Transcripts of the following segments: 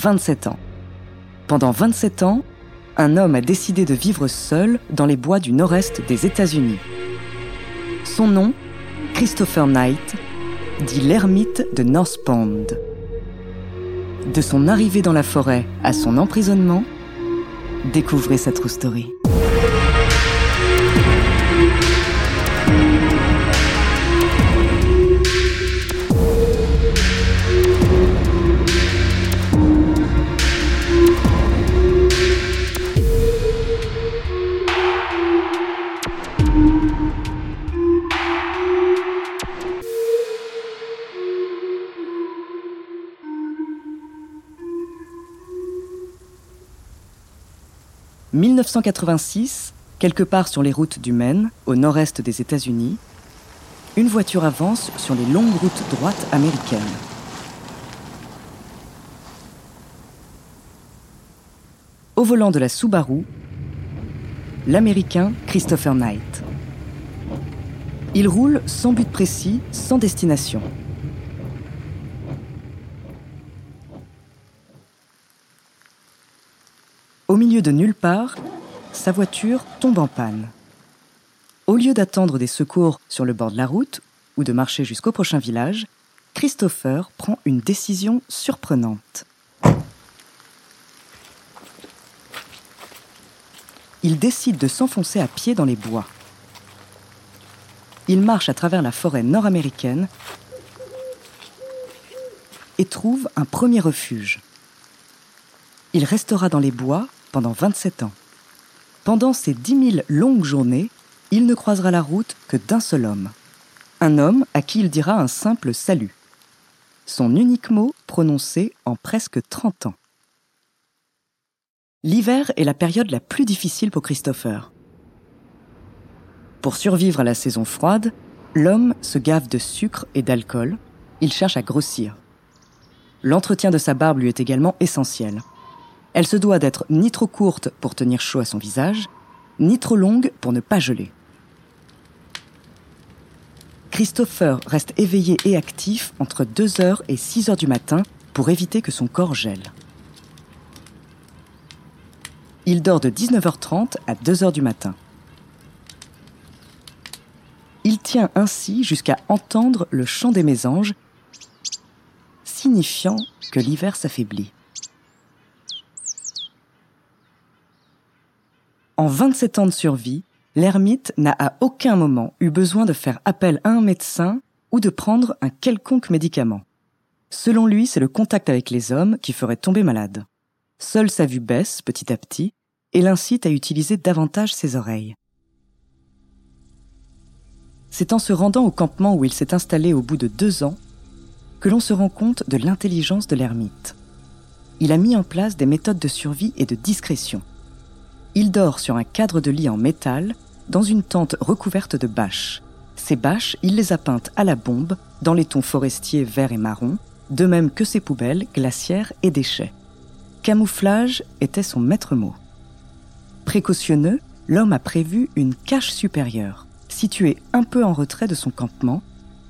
27 ans. Pendant 27 ans, un homme a décidé de vivre seul dans les bois du nord-est des États-Unis. Son nom, Christopher Knight, dit l'ermite de North Pond. De son arrivée dans la forêt à son emprisonnement, découvrez sa true story. 1986, quelque part sur les routes du Maine, au nord-est des États-Unis, une voiture avance sur les longues routes droites américaines. Au volant de la Subaru, l'Américain Christopher Knight. Il roule sans but précis, sans destination. Au milieu de nulle part, sa voiture tombe en panne. Au lieu d'attendre des secours sur le bord de la route ou de marcher jusqu'au prochain village, Christopher prend une décision surprenante. Il décide de s'enfoncer à pied dans les bois. Il marche à travers la forêt nord-américaine et trouve un premier refuge. Il restera dans les bois pendant 27 ans. Pendant ces dix mille longues journées, il ne croisera la route que d'un seul homme. Un homme à qui il dira un simple salut. Son unique mot prononcé en presque 30 ans. L'hiver est la période la plus difficile pour Christopher. Pour survivre à la saison froide, l'homme se gave de sucre et d'alcool. Il cherche à grossir. L'entretien de sa barbe lui est également essentiel. Elle se doit d'être ni trop courte pour tenir chaud à son visage, ni trop longue pour ne pas geler. Christopher reste éveillé et actif entre 2h et 6h du matin pour éviter que son corps gèle. Il dort de 19h30 à 2h du matin. Il tient ainsi jusqu'à entendre le chant des mésanges, signifiant que l'hiver s'affaiblit. En 27 ans de survie, l'ermite n'a à aucun moment eu besoin de faire appel à un médecin ou de prendre un quelconque médicament. Selon lui, c'est le contact avec les hommes qui ferait tomber malade. Seule sa vue baisse petit à petit et l'incite à utiliser davantage ses oreilles. C'est en se rendant au campement où il s'est installé au bout de deux ans que l'on se rend compte de l'intelligence de l'ermite. Il a mis en place des méthodes de survie et de discrétion. Il dort sur un cadre de lit en métal, dans une tente recouverte de bâches. Ces bâches, il les a peintes à la bombe, dans les tons forestiers verts et marron, de même que ses poubelles, glacières et déchets. Camouflage était son maître mot. Précautionneux, l'homme a prévu une cache supérieure, située un peu en retrait de son campement,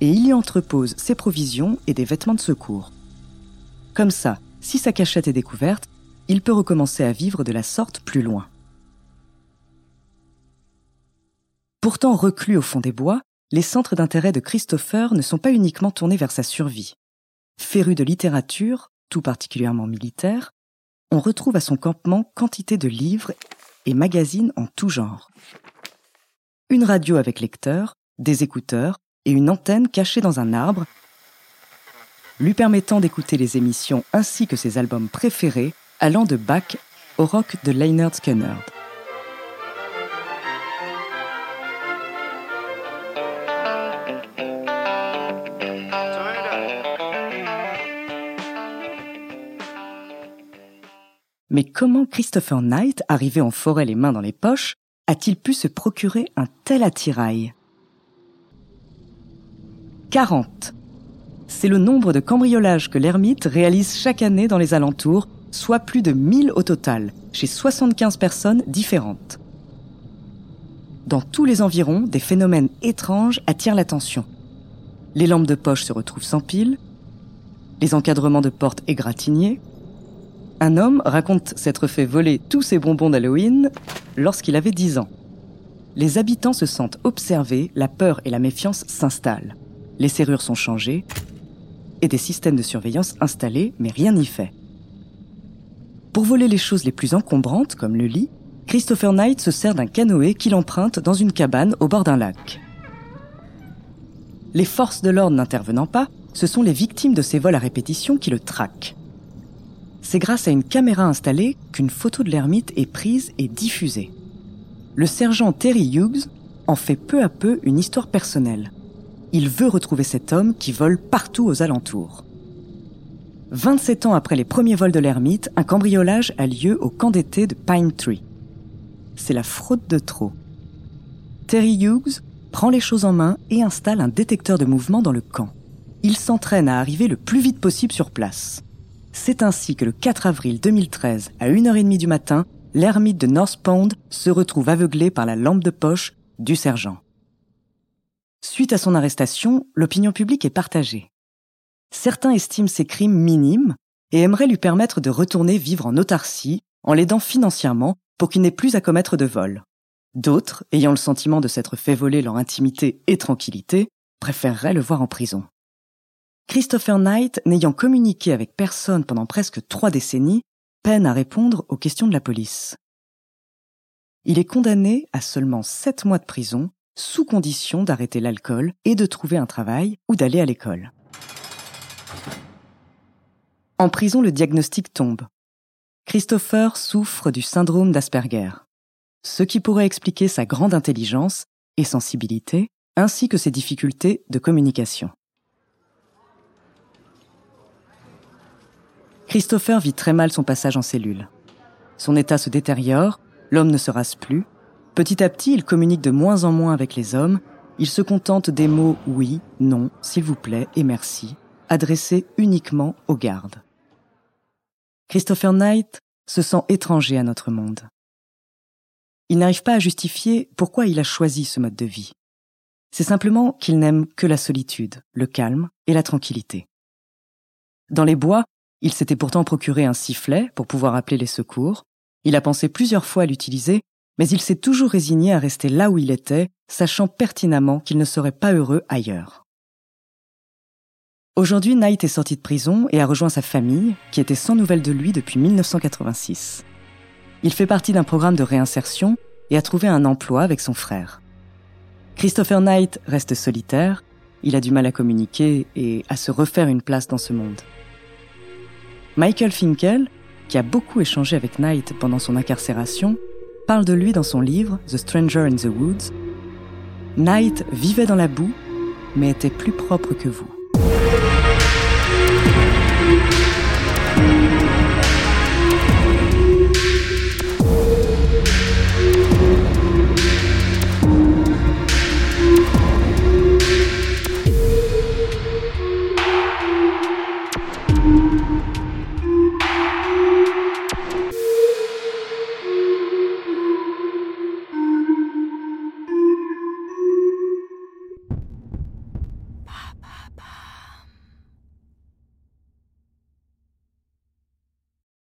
et il y entrepose ses provisions et des vêtements de secours. Comme ça, si sa cachette est découverte, il peut recommencer à vivre de la sorte plus loin. Pourtant reclus au fond des bois, les centres d'intérêt de Christopher ne sont pas uniquement tournés vers sa survie. Féru de littérature, tout particulièrement militaire, on retrouve à son campement quantité de livres et magazines en tout genre. Une radio avec lecteur, des écouteurs et une antenne cachée dans un arbre, lui permettant d'écouter les émissions ainsi que ses albums préférés allant de Bach au rock de Leonard Skinner. Mais comment Christopher Knight, arrivé en forêt les mains dans les poches, a-t-il pu se procurer un tel attirail? 40. C'est le nombre de cambriolages que l'ermite réalise chaque année dans les alentours, soit plus de 1000 au total, chez 75 personnes différentes. Dans tous les environs, des phénomènes étranges attirent l'attention. Les lampes de poche se retrouvent sans pile, les encadrements de portes égratignés, un homme raconte s'être fait voler tous ses bonbons d'Halloween lorsqu'il avait 10 ans. Les habitants se sentent observés, la peur et la méfiance s'installent. Les serrures sont changées et des systèmes de surveillance installés, mais rien n'y fait. Pour voler les choses les plus encombrantes, comme le lit, Christopher Knight se sert d'un canoë qu'il emprunte dans une cabane au bord d'un lac. Les forces de l'ordre n'intervenant pas, ce sont les victimes de ces vols à répétition qui le traquent c'est grâce à une caméra installée qu'une photo de l'ermite est prise et diffusée. Le sergent Terry Hughes en fait peu à peu une histoire personnelle. Il veut retrouver cet homme qui vole partout aux alentours. 27 ans après les premiers vols de l'ermite, un cambriolage a lieu au camp d'été de Pine Tree. C'est la fraude de trop. Terry Hughes prend les choses en main et installe un détecteur de mouvement dans le camp. Il s'entraîne à arriver le plus vite possible sur place. C'est ainsi que le 4 avril 2013, à 1h30 du matin, l'ermite de North Pond se retrouve aveuglé par la lampe de poche du sergent. Suite à son arrestation, l'opinion publique est partagée. Certains estiment ses crimes minimes et aimeraient lui permettre de retourner vivre en autarcie en l'aidant financièrement pour qu'il n'ait plus à commettre de vol. D'autres, ayant le sentiment de s'être fait voler leur intimité et tranquillité, préféreraient le voir en prison. Christopher Knight, n'ayant communiqué avec personne pendant presque trois décennies, peine à répondre aux questions de la police. Il est condamné à seulement sept mois de prison, sous condition d'arrêter l'alcool et de trouver un travail ou d'aller à l'école. En prison, le diagnostic tombe. Christopher souffre du syndrome d'Asperger, ce qui pourrait expliquer sa grande intelligence et sensibilité, ainsi que ses difficultés de communication. Christopher vit très mal son passage en cellule. Son état se détériore, l'homme ne se rase plus. Petit à petit, il communique de moins en moins avec les hommes. Il se contente des mots oui, non, s'il vous plaît et merci, adressés uniquement aux gardes. Christopher Knight se sent étranger à notre monde. Il n'arrive pas à justifier pourquoi il a choisi ce mode de vie. C'est simplement qu'il n'aime que la solitude, le calme et la tranquillité. Dans les bois, il s'était pourtant procuré un sifflet pour pouvoir appeler les secours. Il a pensé plusieurs fois à l'utiliser, mais il s'est toujours résigné à rester là où il était, sachant pertinemment qu'il ne serait pas heureux ailleurs. Aujourd'hui, Knight est sorti de prison et a rejoint sa famille, qui était sans nouvelles de lui depuis 1986. Il fait partie d'un programme de réinsertion et a trouvé un emploi avec son frère. Christopher Knight reste solitaire, il a du mal à communiquer et à se refaire une place dans ce monde. Michael Finkel, qui a beaucoup échangé avec Knight pendant son incarcération, parle de lui dans son livre The Stranger in the Woods. Knight vivait dans la boue, mais était plus propre que vous.